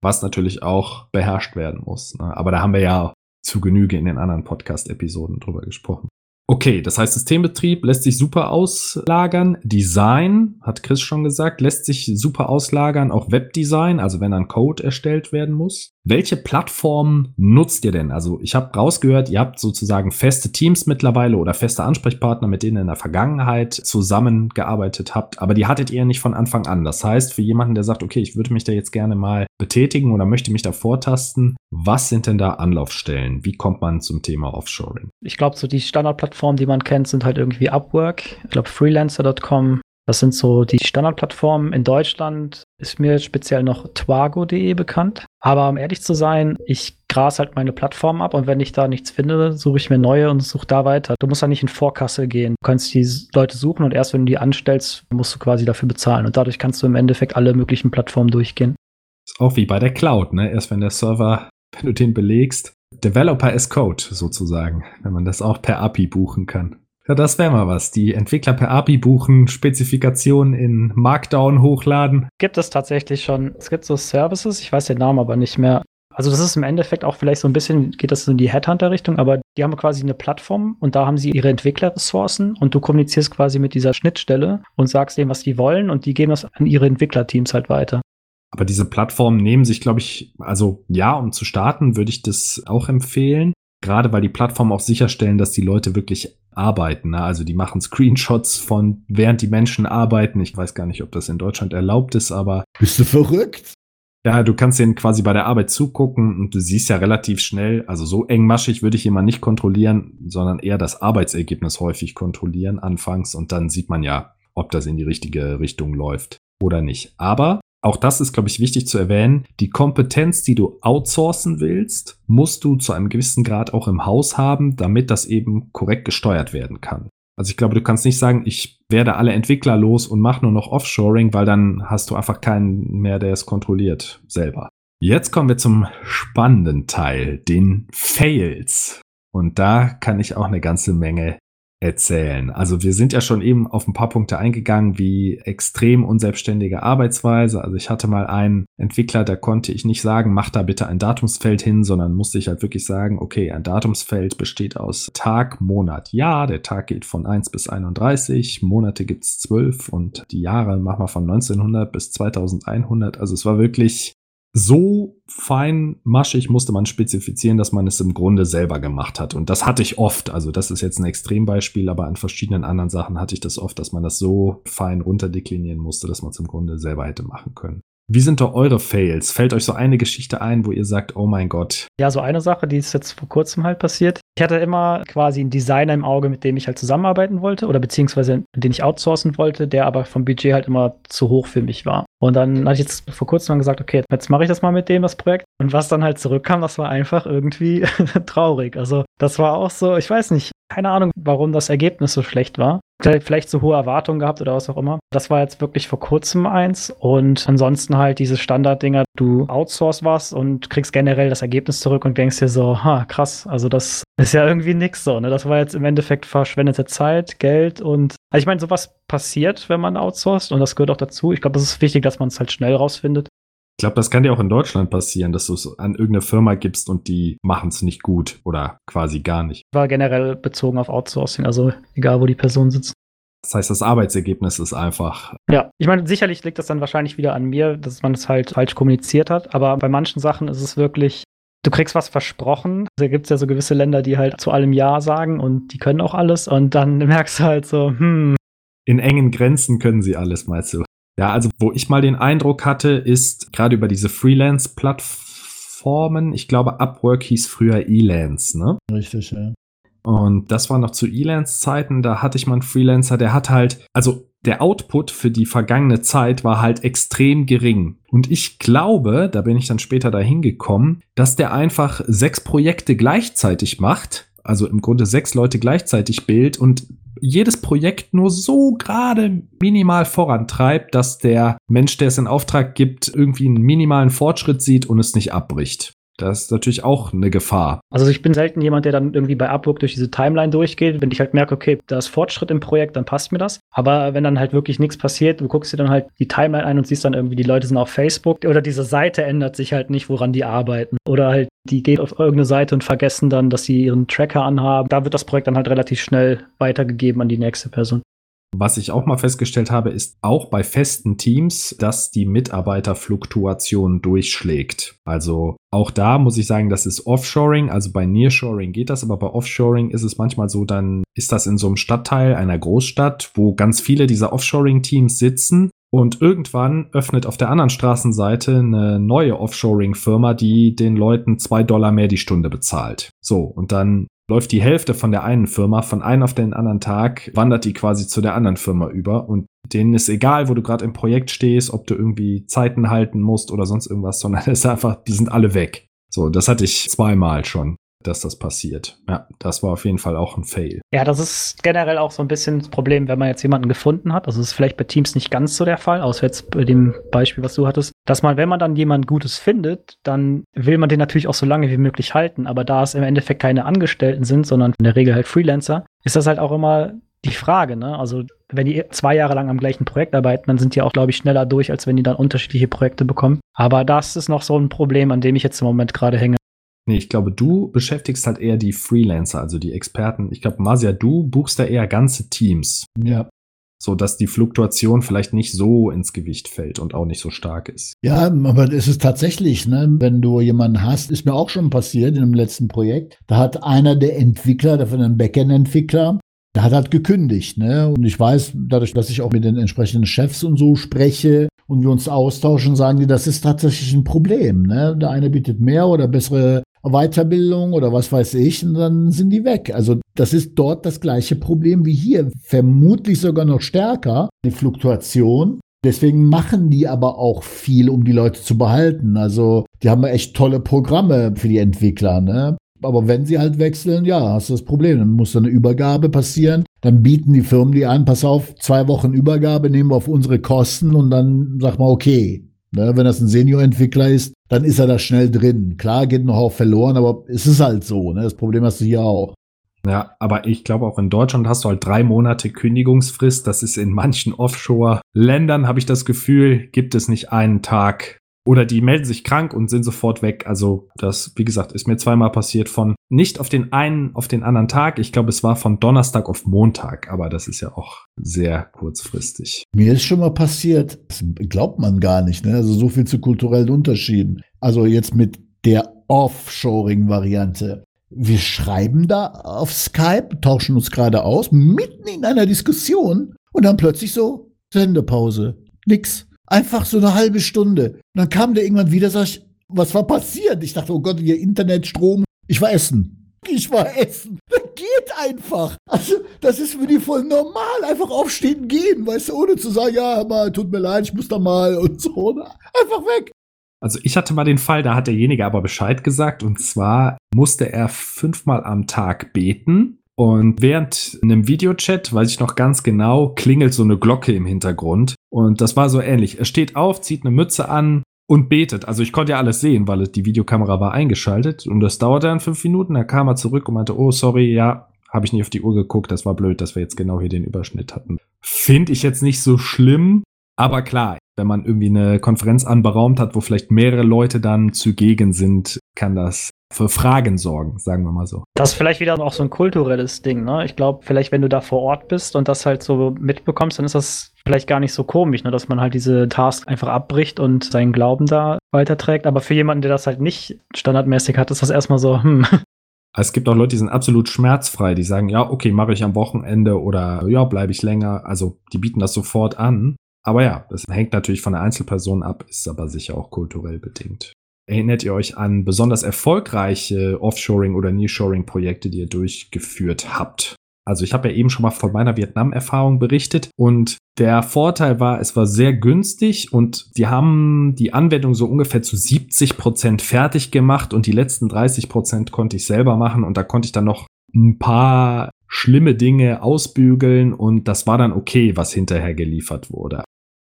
Speaker 2: was natürlich auch beherrscht werden muss. Ne? Aber da haben wir ja zu Genüge in den anderen Podcast-Episoden drüber gesprochen. Okay, das heißt, Systembetrieb lässt sich super auslagern. Design, hat Chris schon gesagt, lässt sich super auslagern. Auch Webdesign, also wenn ein Code erstellt werden muss. Welche Plattform nutzt ihr denn? Also ich habe rausgehört, ihr habt sozusagen feste Teams mittlerweile oder feste Ansprechpartner, mit denen ihr in der Vergangenheit zusammengearbeitet habt, aber die hattet ihr nicht von Anfang an. Das heißt, für jemanden, der sagt, okay, ich würde mich da jetzt gerne mal betätigen oder möchte mich da vortasten, was sind denn da Anlaufstellen? Wie kommt man zum Thema Offshoring?
Speaker 3: Ich glaube, so die Standardplattformen, die man kennt, sind halt irgendwie Upwork, ich glaube freelancer.com, das sind so die Standardplattformen. In Deutschland ist mir speziell noch twago.de bekannt. Aber um ehrlich zu sein, ich gras halt meine Plattform ab und wenn ich da nichts finde, suche ich mir neue und suche da weiter. Du musst da nicht in Vorkasse gehen. Du kannst die Leute suchen und erst wenn du die anstellst, musst du quasi dafür bezahlen. Und dadurch kannst du im Endeffekt alle möglichen Plattformen durchgehen.
Speaker 2: Ist auch wie bei der Cloud, ne? Erst wenn der Server, wenn du den belegst, Developer as Code sozusagen, wenn man das auch per API buchen kann. Ja, das wäre mal was. Die Entwickler per API buchen, Spezifikationen in Markdown hochladen.
Speaker 3: Gibt es tatsächlich schon. Es gibt so Services, ich weiß den Namen aber nicht mehr. Also das ist im Endeffekt auch vielleicht so ein bisschen, geht das in die Headhunter-Richtung, aber die haben quasi eine Plattform und da haben sie ihre Entwicklerressourcen und du kommunizierst quasi mit dieser Schnittstelle und sagst denen, was die wollen und die geben das an ihre Entwicklerteams halt weiter.
Speaker 2: Aber diese Plattformen nehmen sich, glaube ich, also ja, um zu starten, würde ich das auch empfehlen. Gerade weil die Plattformen auch sicherstellen, dass die Leute wirklich arbeiten. Ne? Also die machen Screenshots von, während die Menschen arbeiten. Ich weiß gar nicht, ob das in Deutschland erlaubt ist, aber.
Speaker 1: Bist du verrückt?
Speaker 2: Ja, du kannst denen quasi bei der Arbeit zugucken und du siehst ja relativ schnell, also so engmaschig würde ich jemand nicht kontrollieren, sondern eher das Arbeitsergebnis häufig kontrollieren anfangs und dann sieht man ja, ob das in die richtige Richtung läuft oder nicht. Aber auch das ist, glaube ich, wichtig zu erwähnen. Die Kompetenz, die du outsourcen willst, musst du zu einem gewissen Grad auch im Haus haben, damit das eben korrekt gesteuert werden kann. Also ich glaube, du kannst nicht sagen, ich werde alle Entwickler los und mache nur noch Offshoring, weil dann hast du einfach keinen mehr, der es kontrolliert selber. Jetzt kommen wir zum spannenden Teil, den Fails. Und da kann ich auch eine ganze Menge erzählen. Also wir sind ja schon eben auf ein paar Punkte eingegangen, wie extrem unselbstständige Arbeitsweise. Also ich hatte mal einen Entwickler, da konnte ich nicht sagen, mach da bitte ein Datumsfeld hin, sondern musste ich halt wirklich sagen, okay, ein Datumsfeld besteht aus Tag, Monat, Jahr. Der Tag geht von 1 bis 31, Monate gibt's 12 und die Jahre machen wir von 1900 bis 2100. Also es war wirklich so feinmaschig musste man spezifizieren, dass man es im Grunde selber gemacht hat. Und das hatte ich oft. Also das ist jetzt ein Extrembeispiel, aber an verschiedenen anderen Sachen hatte ich das oft, dass man das so fein runterdeklinieren musste, dass man es im Grunde selber hätte machen können. Wie sind da eure Fails? Fällt euch so eine Geschichte ein, wo ihr sagt, oh mein Gott?
Speaker 3: Ja, so eine Sache, die ist jetzt vor kurzem halt passiert. Ich hatte immer quasi einen Designer im Auge, mit dem ich halt zusammenarbeiten wollte oder beziehungsweise den ich outsourcen wollte, der aber vom Budget halt immer zu hoch für mich war. Und dann hatte ich jetzt vor kurzem mal gesagt, okay, jetzt mache ich das mal mit dem, das Projekt. Und was dann halt zurückkam, das war einfach irgendwie traurig. Also das war auch so, ich weiß nicht, keine Ahnung, warum das Ergebnis so schlecht war. Vielleicht so hohe Erwartungen gehabt oder was auch immer. Das war jetzt wirklich vor kurzem eins. Und ansonsten halt diese Standarddinger, du outsource was und kriegst generell das Ergebnis zurück und denkst dir so, ha, krass, also das ist ja irgendwie nix so. Ne? Das war jetzt im Endeffekt verschwendete Zeit, Geld und also ich meine, sowas passiert, wenn man outsourced und das gehört auch dazu. Ich glaube, das ist wichtig, dass man es halt schnell rausfindet.
Speaker 2: Ich glaube, das kann dir auch in Deutschland passieren, dass du es an irgendeine Firma gibst und die machen es nicht gut oder quasi gar nicht.
Speaker 3: War generell bezogen auf Outsourcing, also egal, wo die Person sitzt.
Speaker 2: Das heißt, das Arbeitsergebnis ist einfach.
Speaker 3: Ja, ich meine, sicherlich liegt das dann wahrscheinlich wieder an mir, dass man es halt falsch kommuniziert hat, aber bei manchen Sachen ist es wirklich, du kriegst was versprochen. Da gibt es ja so gewisse Länder, die halt zu allem Ja sagen und die können auch alles und dann merkst du halt so, hm.
Speaker 2: In engen Grenzen können sie alles, meinst du? Ja, also wo ich mal den Eindruck hatte, ist gerade über diese Freelance-Plattformen, ich glaube, Upwork hieß früher Elance, ne?
Speaker 1: Richtig, ja.
Speaker 2: Und das war noch zu Elance-Zeiten, da hatte ich mal einen Freelancer, der hat halt, also der Output für die vergangene Zeit war halt extrem gering. Und ich glaube, da bin ich dann später dahin gekommen, dass der einfach sechs Projekte gleichzeitig macht, also im Grunde sechs Leute gleichzeitig bildet und jedes Projekt nur so gerade minimal vorantreibt, dass der Mensch, der es in Auftrag gibt, irgendwie einen minimalen Fortschritt sieht und es nicht abbricht. Das ist natürlich auch eine Gefahr.
Speaker 3: Also ich bin selten jemand, der dann irgendwie bei Upwork durch diese Timeline durchgeht. Wenn ich halt merke, okay, da ist Fortschritt im Projekt, dann passt mir das. Aber wenn dann halt wirklich nichts passiert, du guckst dir dann halt die Timeline ein und siehst dann irgendwie, die Leute sind auf Facebook oder diese Seite ändert sich halt nicht, woran die arbeiten. Oder halt, die gehen auf irgendeine Seite und vergessen dann, dass sie ihren Tracker anhaben. Da wird das Projekt dann halt relativ schnell weitergegeben an die nächste Person.
Speaker 2: Was ich auch mal festgestellt habe, ist auch bei festen Teams, dass die Mitarbeiterfluktuation durchschlägt. Also auch da muss ich sagen, das ist Offshoring. Also bei Nearshoring geht das, aber bei Offshoring ist es manchmal so, dann ist das in so einem Stadtteil einer Großstadt, wo ganz viele dieser Offshoring-Teams sitzen und irgendwann öffnet auf der anderen Straßenseite eine neue Offshoring-Firma, die den Leuten zwei Dollar mehr die Stunde bezahlt. So, und dann läuft die Hälfte von der einen Firma von einem auf den anderen Tag, wandert die quasi zu der anderen Firma über und denen ist egal, wo du gerade im Projekt stehst, ob du irgendwie Zeiten halten musst oder sonst irgendwas, sondern es ist einfach, die sind alle weg. So, das hatte ich zweimal schon dass das passiert. Ja, das war auf jeden Fall auch ein Fail.
Speaker 3: Ja, das ist generell auch so ein bisschen das Problem, wenn man jetzt jemanden gefunden hat. Also ist vielleicht bei Teams nicht ganz so der Fall, außer jetzt bei dem Beispiel, was du hattest, dass man, wenn man dann jemand Gutes findet, dann will man den natürlich auch so lange wie möglich halten. Aber da es im Endeffekt keine Angestellten sind, sondern in der Regel halt Freelancer, ist das halt auch immer die Frage, ne? Also wenn die zwei Jahre lang am gleichen Projekt arbeiten, dann sind die auch, glaube ich, schneller durch, als wenn die dann unterschiedliche Projekte bekommen. Aber das ist noch so ein Problem, an dem ich jetzt im Moment gerade hänge.
Speaker 2: Nee, ich glaube, du beschäftigst halt eher die Freelancer, also die Experten. Ich glaube, Masia, du buchst da eher ganze Teams.
Speaker 1: Ja.
Speaker 2: So dass die Fluktuation vielleicht nicht so ins Gewicht fällt und auch nicht so stark ist.
Speaker 1: Ja, aber es ist tatsächlich, ne, wenn du jemanden hast, ist mir auch schon passiert in dem letzten Projekt. Da hat einer der Entwickler, der von einem Backend-Entwickler, der hat halt gekündigt, ne? Und ich weiß, dadurch, dass ich auch mit den entsprechenden Chefs und so spreche und wir uns austauschen, sagen die, das ist tatsächlich ein Problem, ne? Der eine bietet mehr oder bessere Weiterbildung oder was weiß ich, und dann sind die weg. Also das ist dort das gleiche Problem wie hier, vermutlich sogar noch stärker, die Fluktuation. Deswegen machen die aber auch viel, um die Leute zu behalten. Also die haben echt tolle Programme für die Entwickler. Ne? Aber wenn sie halt wechseln, ja, hast du das Problem. Dann muss eine Übergabe passieren. Dann bieten die Firmen die an, pass auf, zwei Wochen Übergabe nehmen wir auf unsere Kosten und dann sag mal, okay. Ne, wenn das ein Senior-Entwickler ist, dann ist er da schnell drin. Klar, geht noch auch verloren, aber es ist halt so. Ne? Das Problem hast du hier auch.
Speaker 2: Ja, aber ich glaube auch in Deutschland hast du halt drei Monate Kündigungsfrist. Das ist in manchen Offshore-Ländern, habe ich das Gefühl, gibt es nicht einen Tag oder die melden sich krank und sind sofort weg. Also das, wie gesagt, ist mir zweimal passiert von nicht auf den einen, auf den anderen Tag. Ich glaube, es war von Donnerstag auf Montag, aber das ist ja auch sehr kurzfristig.
Speaker 1: Mir ist schon mal passiert, das glaubt man gar nicht, ne? Also so viel zu kulturellen Unterschieden. Also jetzt mit der Offshoring-Variante. Wir schreiben da auf Skype, tauschen uns gerade aus, mitten in einer Diskussion und dann plötzlich so Sendepause. Nix. Einfach so eine halbe Stunde. Und dann kam der irgendwann wieder, sag ich, was war passiert? Ich dachte, oh Gott, ihr Internet, Strom. Ich war essen. Ich war essen. Das geht einfach. Also, das ist für die voll normal. Einfach aufstehen, gehen, weißt du, ohne zu sagen, ja, mal, tut mir leid, ich muss da mal und so. Ne? Einfach weg.
Speaker 2: Also ich hatte mal den Fall, da hat derjenige aber Bescheid gesagt und zwar musste er fünfmal am Tag beten und während einem Videochat, weiß ich noch ganz genau, klingelt so eine Glocke im Hintergrund. Und das war so ähnlich. Er steht auf, zieht eine Mütze an und betet. Also ich konnte ja alles sehen, weil die Videokamera war eingeschaltet. Und das dauerte dann fünf Minuten. Da kam er zurück und meinte, oh, sorry, ja, habe ich nicht auf die Uhr geguckt. Das war blöd, dass wir jetzt genau hier den Überschnitt hatten. Finde ich jetzt nicht so schlimm. Aber klar, wenn man irgendwie eine Konferenz anberaumt hat, wo vielleicht mehrere Leute dann zugegen sind, kann das für Fragen sorgen, sagen wir mal so.
Speaker 3: Das ist vielleicht wieder auch so ein kulturelles Ding, ne? Ich glaube, vielleicht, wenn du da vor Ort bist und das halt so mitbekommst, dann ist das vielleicht gar nicht so komisch, ne? dass man halt diese Task einfach abbricht und seinen Glauben da weiterträgt. Aber für jemanden, der das halt nicht standardmäßig hat, ist das erstmal so, hm.
Speaker 2: Es gibt auch Leute, die sind absolut schmerzfrei, die sagen, ja, okay, mache ich am Wochenende oder ja, bleibe ich länger. Also die bieten das sofort an. Aber ja, das hängt natürlich von der Einzelperson ab, ist aber sicher auch kulturell bedingt. Erinnert ihr euch an besonders erfolgreiche Offshoring- oder Nearshoring-Projekte, die ihr durchgeführt habt? Also ich habe ja eben schon mal von meiner Vietnam-Erfahrung berichtet und der Vorteil war, es war sehr günstig und die haben die Anwendung so ungefähr zu 70 Prozent fertig gemacht und die letzten 30 Prozent konnte ich selber machen und da konnte ich dann noch ein paar schlimme Dinge ausbügeln und das war dann okay, was hinterher geliefert wurde.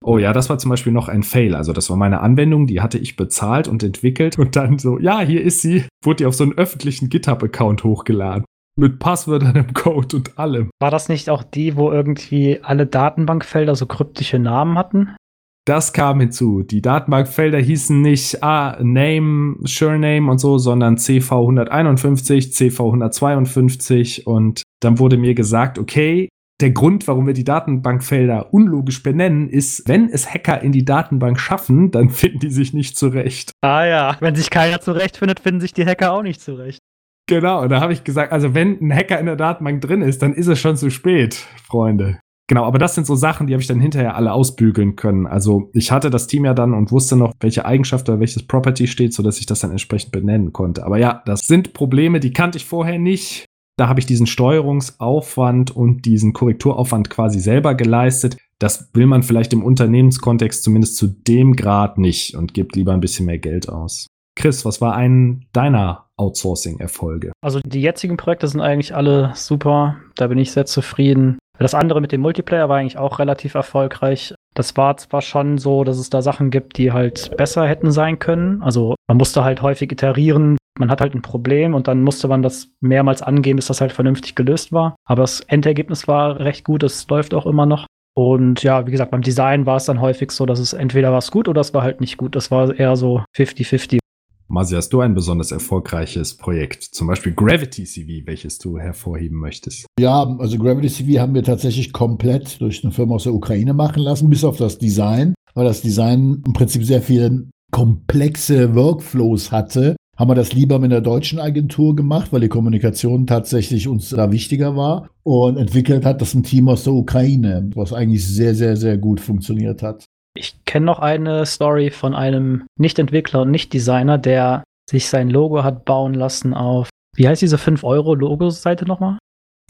Speaker 2: Oh ja, das war zum Beispiel noch ein Fail. Also das war meine Anwendung, die hatte ich bezahlt und entwickelt und dann so, ja, hier ist sie, wurde die auf so einen öffentlichen GitHub-Account hochgeladen. Mit Passwörtern im Code und allem.
Speaker 3: War das nicht auch die, wo irgendwie alle Datenbankfelder so kryptische Namen hatten?
Speaker 2: Das kam hinzu. Die Datenbankfelder hießen nicht ah, Name, Surname und so, sondern CV151, CV152 und dann wurde mir gesagt, okay, der Grund, warum wir die Datenbankfelder unlogisch benennen, ist, wenn es Hacker in die Datenbank schaffen, dann finden die sich nicht zurecht.
Speaker 3: Ah ja, wenn sich keiner zurechtfindet, finden sich die Hacker auch nicht zurecht.
Speaker 2: Genau, da habe ich gesagt, also wenn ein Hacker in der Datenbank drin ist, dann ist es schon zu spät, Freunde. Genau, aber das sind so Sachen, die habe ich dann hinterher alle ausbügeln können. Also ich hatte das Team ja dann und wusste noch, welche Eigenschaft oder welches Property steht, sodass ich das dann entsprechend benennen konnte. Aber ja, das sind Probleme, die kannte ich vorher nicht. Da habe ich diesen Steuerungsaufwand und diesen Korrekturaufwand quasi selber geleistet. Das will man vielleicht im Unternehmenskontext zumindest zu dem Grad nicht und gibt lieber ein bisschen mehr Geld aus. Chris, was war ein deiner Outsourcing-Erfolge?
Speaker 3: Also die jetzigen Projekte sind eigentlich alle super. Da bin ich sehr zufrieden. Das andere mit dem Multiplayer war eigentlich auch relativ erfolgreich. Das war zwar schon so, dass es da Sachen gibt, die halt besser hätten sein können. Also man musste halt häufig iterieren. Man hat halt ein Problem und dann musste man das mehrmals angehen, bis das halt vernünftig gelöst war. Aber das Endergebnis war recht gut. Es läuft auch immer noch. Und ja, wie gesagt, beim Design war es dann häufig so, dass es entweder war es gut oder es war halt nicht gut. Das war eher so 50-50.
Speaker 2: Masi, hast du ein besonders erfolgreiches Projekt? Zum Beispiel Gravity CV, welches du hervorheben möchtest?
Speaker 1: Ja, also Gravity CV haben wir tatsächlich komplett durch eine Firma aus der Ukraine machen lassen, bis auf das Design, weil das Design im Prinzip sehr viele komplexe Workflows hatte. Haben wir das lieber mit einer deutschen Agentur gemacht, weil die Kommunikation tatsächlich uns da wichtiger war. Und entwickelt hat das ein Team aus der Ukraine, was eigentlich sehr, sehr, sehr gut funktioniert hat.
Speaker 3: Ich kenne noch eine Story von einem Nicht-Entwickler und Nicht-Designer, der sich sein Logo hat bauen lassen auf, wie heißt diese 5-Euro-Logo-Seite nochmal?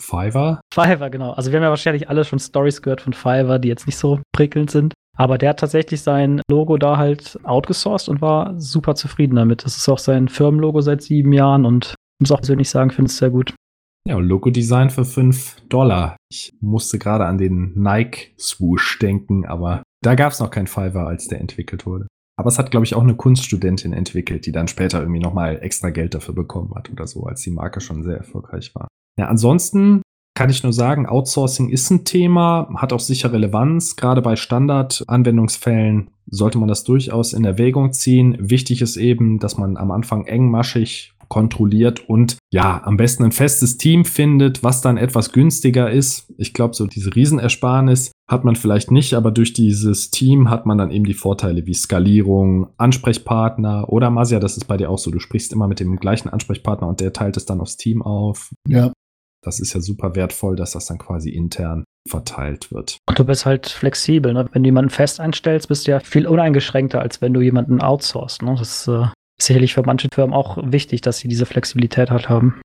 Speaker 2: Fiverr?
Speaker 3: Fiverr, genau. Also wir haben ja wahrscheinlich alle schon Stories gehört von Fiverr, die jetzt nicht so prickelnd sind. Aber der hat tatsächlich sein Logo da halt outgesourced und war super zufrieden damit. Das ist auch sein Firmenlogo seit sieben Jahren und muss auch persönlich sagen, finde es sehr gut.
Speaker 2: Ja, Logo-Design für 5 Dollar. Ich musste gerade an den Nike-Swoosh denken, aber da gab es noch kein Fiverr, als der entwickelt wurde. Aber es hat, glaube ich, auch eine Kunststudentin entwickelt, die dann später irgendwie nochmal extra Geld dafür bekommen hat oder so, als die Marke schon sehr erfolgreich war. Ja, ansonsten kann ich nur sagen, Outsourcing ist ein Thema, hat auch sicher Relevanz. Gerade bei Standard-Anwendungsfällen sollte man das durchaus in Erwägung ziehen. Wichtig ist eben, dass man am Anfang engmaschig kontrolliert und ja, am besten ein festes Team findet, was dann etwas günstiger ist. Ich glaube, so diese Riesenersparnis hat man vielleicht nicht, aber durch dieses Team hat man dann eben die Vorteile wie Skalierung, Ansprechpartner oder Masia, das ist bei dir auch so. Du sprichst immer mit dem gleichen Ansprechpartner und der teilt es dann aufs Team auf.
Speaker 1: Ja.
Speaker 2: Das ist ja super wertvoll, dass das dann quasi intern verteilt wird.
Speaker 3: Und du bist halt flexibel. Ne? Wenn du jemanden fest einstellst, bist du ja viel uneingeschränkter, als wenn du jemanden outsourcest. Ne? Das äh, ist sicherlich für manche Firmen auch wichtig, dass sie diese Flexibilität halt haben.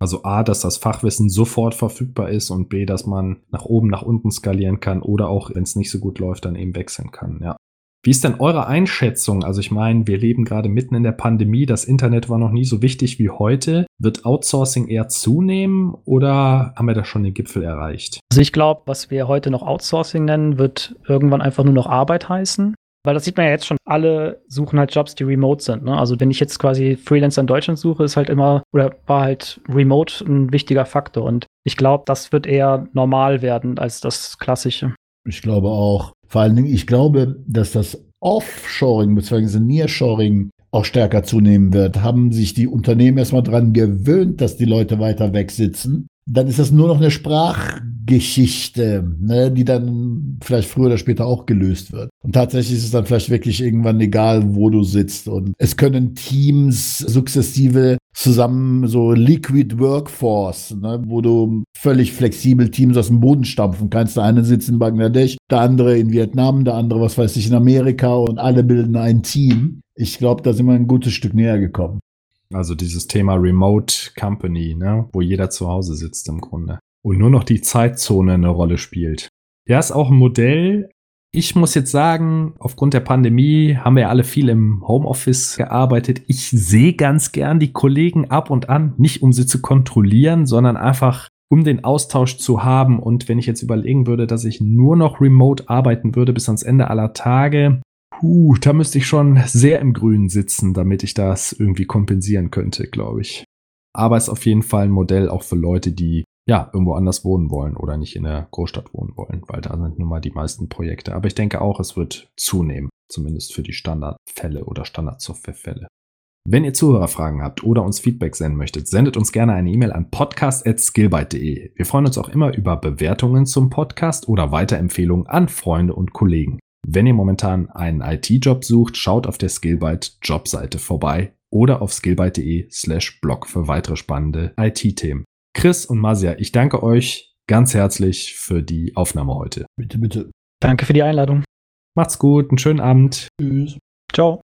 Speaker 2: Also A, dass das Fachwissen sofort verfügbar ist und B, dass man nach oben, nach unten skalieren kann oder auch, wenn es nicht so gut läuft, dann eben wechseln kann, ja. Wie ist denn eure Einschätzung? Also ich meine, wir leben gerade mitten in der Pandemie, das Internet war noch nie so wichtig wie heute. Wird Outsourcing eher zunehmen oder haben wir da schon den Gipfel erreicht?
Speaker 3: Also ich glaube, was wir heute noch Outsourcing nennen, wird irgendwann einfach nur noch Arbeit heißen. Weil das sieht man ja jetzt schon, alle suchen halt Jobs, die remote sind. Ne? Also wenn ich jetzt quasi Freelancer in Deutschland suche, ist halt immer, oder war halt remote ein wichtiger Faktor. Und ich glaube, das wird eher normal werden als das Klassische.
Speaker 1: Ich glaube auch. Vor allen Dingen, ich glaube, dass das Offshoring bzw. Nearshoring auch stärker zunehmen wird. Haben sich die Unternehmen erstmal dran gewöhnt, dass die Leute weiter weg sitzen dann ist das nur noch eine Sprachgeschichte, ne, die dann vielleicht früher oder später auch gelöst wird. Und tatsächlich ist es dann vielleicht wirklich irgendwann egal, wo du sitzt. Und es können Teams sukzessive zusammen so Liquid Workforce, ne, wo du völlig flexibel Teams aus dem Boden stampfen kannst. Der eine sitzt in Bangladesch, der andere in Vietnam, der andere, was weiß ich, in Amerika und alle bilden ein Team. Ich glaube, da sind wir ein gutes Stück näher gekommen.
Speaker 2: Also dieses Thema Remote Company, ne, wo jeder zu Hause sitzt im Grunde. Und nur noch die Zeitzone eine Rolle spielt. Ja, ist auch ein Modell. Ich muss jetzt sagen, aufgrund der Pandemie haben wir alle viel im Homeoffice gearbeitet. Ich sehe ganz gern die Kollegen ab und an, nicht um sie zu kontrollieren, sondern einfach um den Austausch zu haben. Und wenn ich jetzt überlegen würde, dass ich nur noch remote arbeiten würde bis ans Ende aller Tage, Puh, da müsste ich schon sehr im Grünen sitzen, damit ich das irgendwie kompensieren könnte, glaube ich. Aber es ist auf jeden Fall ein Modell auch für Leute, die ja irgendwo anders wohnen wollen oder nicht in der Großstadt wohnen wollen, weil da sind nun mal die meisten Projekte. Aber ich denke auch, es wird zunehmen, zumindest für die Standardfälle oder Standardsoftwarefälle. Wenn ihr Zuhörerfragen habt oder uns Feedback senden möchtet, sendet uns gerne eine E-Mail an podcast.skillbyte.de. Wir freuen uns auch immer über Bewertungen zum Podcast oder Weiterempfehlungen an Freunde und Kollegen. Wenn ihr momentan einen IT-Job sucht, schaut auf der Skillbyte Jobseite vorbei oder auf skillbyte.de slash blog für weitere spannende IT-Themen. Chris und Masia, ich danke euch ganz herzlich für die Aufnahme heute.
Speaker 1: Bitte, bitte.
Speaker 3: Danke für die Einladung.
Speaker 2: Macht's gut, einen schönen Abend.
Speaker 1: Tschüss.
Speaker 3: Ciao.